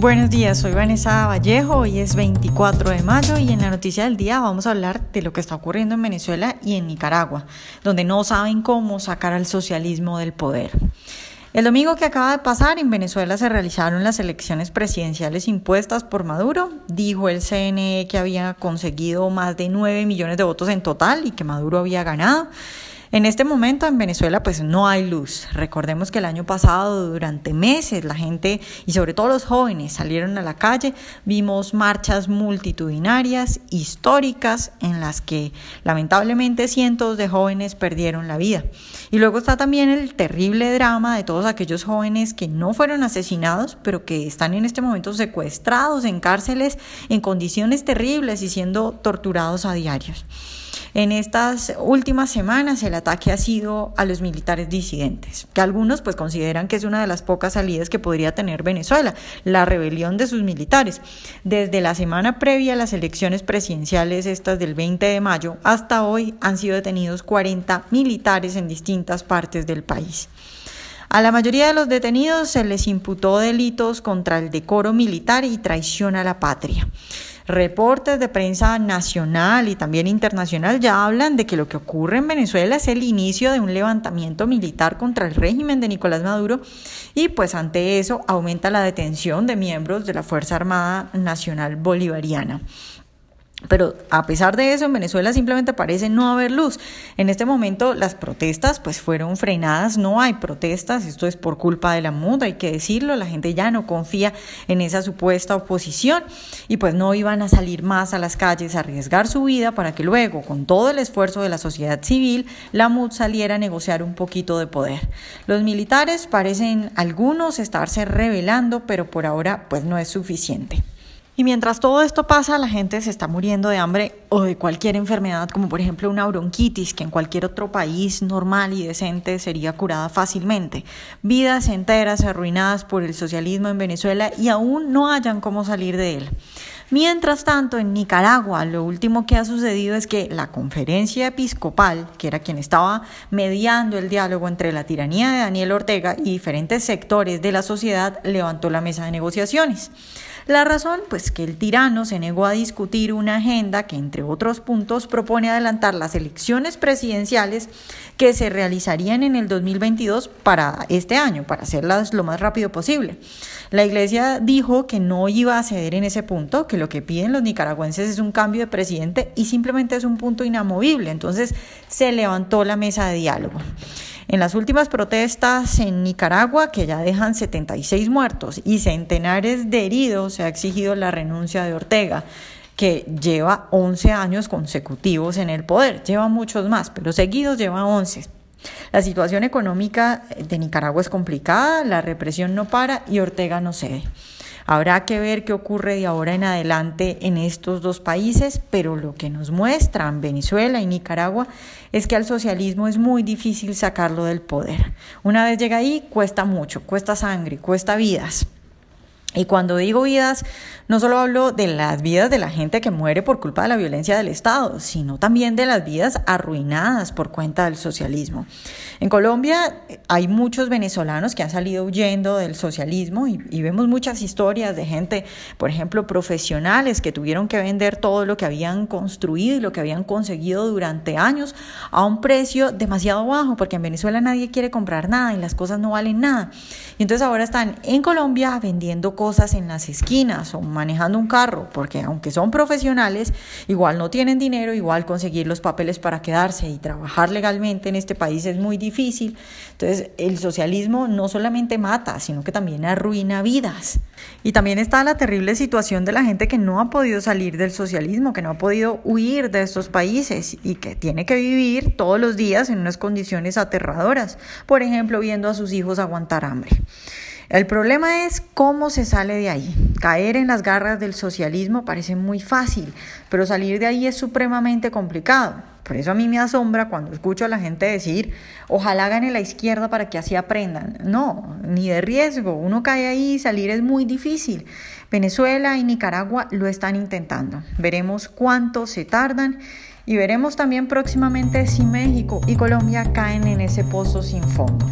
Buenos días, soy Vanessa Vallejo, hoy es 24 de mayo y en la noticia del día vamos a hablar de lo que está ocurriendo en Venezuela y en Nicaragua, donde no saben cómo sacar al socialismo del poder. El domingo que acaba de pasar en Venezuela se realizaron las elecciones presidenciales impuestas por Maduro. Dijo el CNE que había conseguido más de 9 millones de votos en total y que Maduro había ganado. En este momento en Venezuela pues no hay luz. Recordemos que el año pasado durante meses la gente y sobre todo los jóvenes salieron a la calle, vimos marchas multitudinarias, históricas, en las que lamentablemente cientos de jóvenes perdieron la vida. Y luego está también el terrible drama de todos aquellos jóvenes que no fueron asesinados, pero que están en este momento secuestrados en cárceles en condiciones terribles y siendo torturados a diarios. En estas últimas semanas el ataque ha sido a los militares disidentes, que algunos pues consideran que es una de las pocas salidas que podría tener Venezuela, la rebelión de sus militares. Desde la semana previa a las elecciones presidenciales, estas del 20 de mayo, hasta hoy han sido detenidos 40 militares en distintas partes del país. A la mayoría de los detenidos se les imputó delitos contra el decoro militar y traición a la patria. Reportes de prensa nacional y también internacional ya hablan de que lo que ocurre en Venezuela es el inicio de un levantamiento militar contra el régimen de Nicolás Maduro y pues ante eso aumenta la detención de miembros de la Fuerza Armada Nacional Bolivariana. Pero a pesar de eso, en Venezuela simplemente parece no haber luz. En este momento las protestas pues fueron frenadas, no hay protestas, esto es por culpa de la muda, hay que decirlo, la gente ya no confía en esa supuesta oposición y pues no iban a salir más a las calles a arriesgar su vida para que luego, con todo el esfuerzo de la sociedad civil, la MUD saliera a negociar un poquito de poder. Los militares parecen algunos estarse rebelando, pero por ahora pues no es suficiente. Y mientras todo esto pasa, la gente se está muriendo de hambre o de cualquier enfermedad, como por ejemplo una bronquitis, que en cualquier otro país normal y decente sería curada fácilmente. Vidas enteras arruinadas por el socialismo en Venezuela y aún no hayan cómo salir de él. Mientras tanto, en Nicaragua, lo último que ha sucedido es que la conferencia episcopal, que era quien estaba mediando el diálogo entre la tiranía de Daniel Ortega y diferentes sectores de la sociedad, levantó la mesa de negociaciones. La razón, pues que el tirano se negó a discutir una agenda que, entre otros puntos, propone adelantar las elecciones presidenciales que se realizarían en el 2022 para este año, para hacerlas lo más rápido posible. La Iglesia dijo que no iba a ceder en ese punto, que lo que piden los nicaragüenses es un cambio de presidente y simplemente es un punto inamovible. Entonces se levantó la mesa de diálogo. En las últimas protestas en Nicaragua, que ya dejan 76 muertos y centenares de heridos, se ha exigido la renuncia de Ortega que lleva 11 años consecutivos en el poder, lleva muchos más, pero seguidos lleva 11. La situación económica de Nicaragua es complicada, la represión no para y Ortega no cede. Habrá que ver qué ocurre de ahora en adelante en estos dos países, pero lo que nos muestran Venezuela y Nicaragua es que al socialismo es muy difícil sacarlo del poder. Una vez llega ahí, cuesta mucho, cuesta sangre, cuesta vidas. Y cuando digo vidas, no solo hablo de las vidas de la gente que muere por culpa de la violencia del Estado, sino también de las vidas arruinadas por cuenta del socialismo. En Colombia hay muchos venezolanos que han salido huyendo del socialismo y, vemos muchas historias de gente, por ejemplo, profesionales que tuvieron que vender todo lo que habían construido y lo que habían conseguido durante años a un precio demasiado bajo, porque en Venezuela nadie quiere comprar nada y las cosas no valen nada. Y entonces ahora están en Colombia vendiendo cosas en las esquinas o manejando un carro, porque aunque son profesionales, igual no tienen dinero, igual conseguir los papeles para quedarse y trabajar legalmente en este país es muy difícil. Entonces, el socialismo no solamente mata, sino que también arruina vidas. Y también está la terrible situación de la gente que no ha podido salir del socialismo, que no ha podido huir de estos países y que tiene que vivir todos los días en unas condiciones aterradoras, por ejemplo, viendo a sus hijos aguantar hambre. El problema es cómo se sale de ahí. Caer en las garras del socialismo parece muy fácil, pero salir de ahí es supremamente complicado. Por eso a mí me asombra cuando escucho a la gente decir, ojalá gane la izquierda para que así aprendan. No, ni de riesgo. Uno cae ahí y salir es muy difícil. Venezuela y Nicaragua lo están intentando. Veremos cuánto se tardan y veremos también próximamente si México y Colombia caen en ese pozo sin fondo.